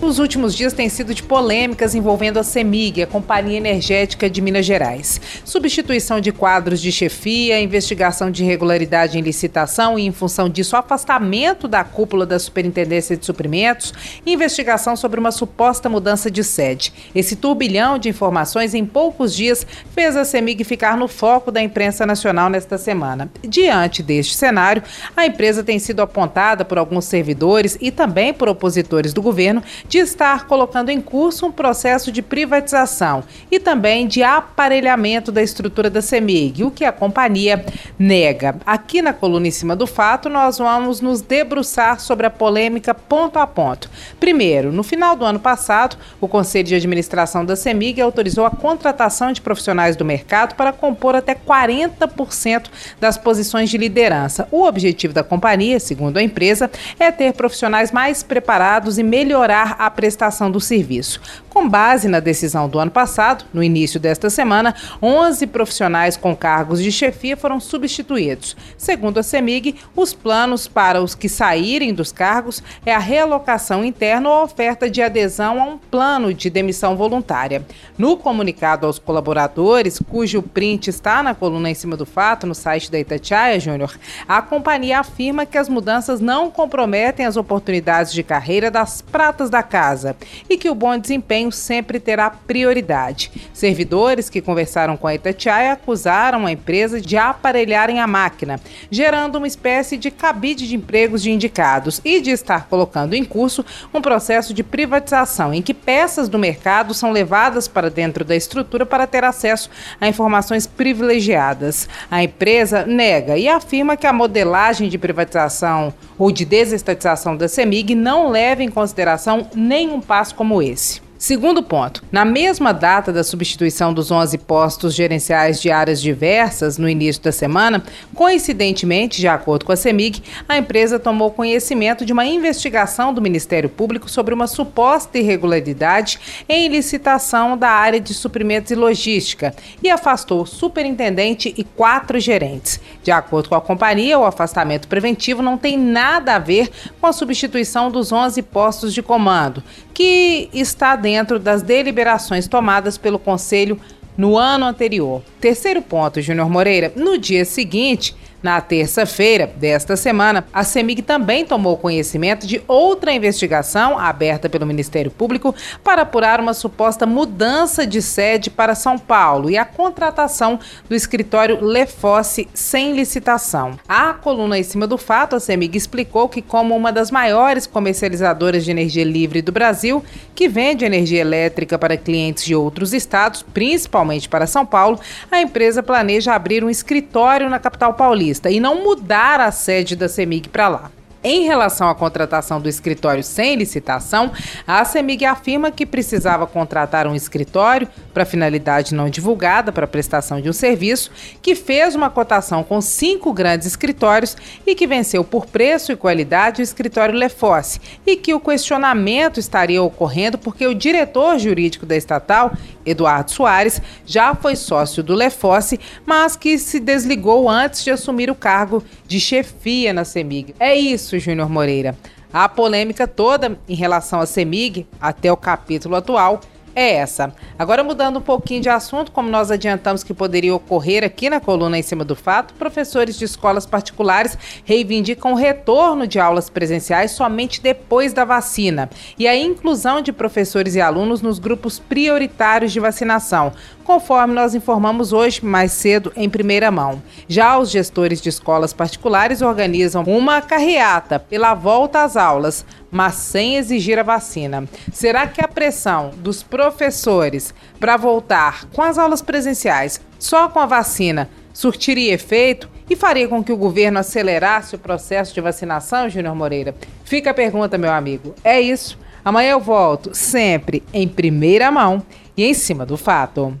Os últimos dias têm sido de polêmicas envolvendo a CEMIG, a Companhia Energética de Minas Gerais. Substituição de quadros de chefia, investigação de irregularidade em licitação e, em função disso, afastamento da cúpula da Superintendência de Suprimentos investigação sobre uma suposta mudança de sede. Esse turbilhão de informações em poucos dias fez a CEMIG ficar no foco da imprensa nacional nesta semana. Diante deste cenário, a empresa tem sido apontada por alguns servidores e também por opositores do governo de estar colocando em curso um processo de privatização e também de aparelhamento da estrutura da CEMIG, o que a companhia nega. Aqui na coluna em cima do fato, nós vamos nos debruçar sobre a polêmica ponto a ponto. Primeiro, no final do ano passado, o Conselho de Administração da CEMIG autorizou a contratação de profissionais do mercado para compor até 40% das posições de liderança. O objetivo da companhia, segundo a empresa, é ter profissionais mais preparados e melhorar a prestação do serviço. Com base na decisão do ano passado, no início desta semana, 11 profissionais com cargos de chefia foram substituídos. Segundo a CEMIG, os planos para os que saírem dos cargos é a realocação interna ou oferta de adesão a um plano de demissão voluntária. No comunicado aos colaboradores, cujo print está na coluna em cima do fato no site da Itatiaia Júnior, a companhia afirma que as mudanças não comprometem as oportunidades de carreira das pratas da casa e que o bom desempenho sempre terá prioridade. Servidores que conversaram com a Itatiaia acusaram a empresa de aparelharem a máquina, gerando uma espécie de cabide de empregos de indicados e de estar colocando em curso um processo de privatização em que peças do mercado são levadas para dentro da estrutura para ter acesso a informações privilegiadas. A empresa nega e afirma que a modelagem de privatização ou de desestatização da CEMIG não leva em consideração nenhum passo como esse. Segundo ponto, na mesma data da substituição dos 11 postos gerenciais de áreas diversas no início da semana, coincidentemente, de acordo com a CEMIG, a empresa tomou conhecimento de uma investigação do Ministério Público sobre uma suposta irregularidade em licitação da área de suprimentos e logística e afastou o superintendente e quatro gerentes. De acordo com a companhia, o afastamento preventivo não tem nada a ver com a substituição dos 11 postos de comando, que está dentro das deliberações tomadas pelo Conselho no ano anterior. Terceiro ponto, Júnior Moreira. No dia seguinte, na terça-feira desta semana, a CEMIG também tomou conhecimento de outra investigação aberta pelo Ministério Público para apurar uma suposta mudança de sede para São Paulo e a contratação do escritório Lefosse sem licitação. A coluna em cima do fato, a CEMIG explicou que, como uma das maiores comercializadoras de energia livre do Brasil, que vende energia elétrica para clientes de outros estados, principalmente para São Paulo, a empresa planeja abrir um escritório na capital paulista e não mudar a sede da CEMIG para lá. Em relação à contratação do escritório sem licitação, a CEMIG afirma que precisava contratar um escritório para finalidade não divulgada para prestação de um serviço, que fez uma cotação com cinco grandes escritórios e que venceu por preço e qualidade o escritório Lefosse, e que o questionamento estaria ocorrendo porque o diretor jurídico da estatal, Eduardo Soares, já foi sócio do Lefosse, mas que se desligou antes de assumir o cargo de chefia na CEMIG. É isso, Júnior Moreira. A polêmica toda em relação à CEMIG, até o capítulo atual, é essa. Agora, mudando um pouquinho de assunto, como nós adiantamos que poderia ocorrer aqui na coluna em cima do fato, professores de escolas particulares reivindicam o retorno de aulas presenciais somente depois da vacina e a inclusão de professores e alunos nos grupos prioritários de vacinação, conforme nós informamos hoje mais cedo em primeira mão. Já os gestores de escolas particulares organizam uma carreata pela volta às aulas, mas sem exigir a vacina. Será que a pressão dos professores para voltar com as aulas presenciais só com a vacina surtiria efeito e faria com que o governo acelerasse o processo de vacinação, Júnior Moreira? Fica a pergunta, meu amigo. É isso. Amanhã eu volto, sempre em primeira mão e em cima do fato.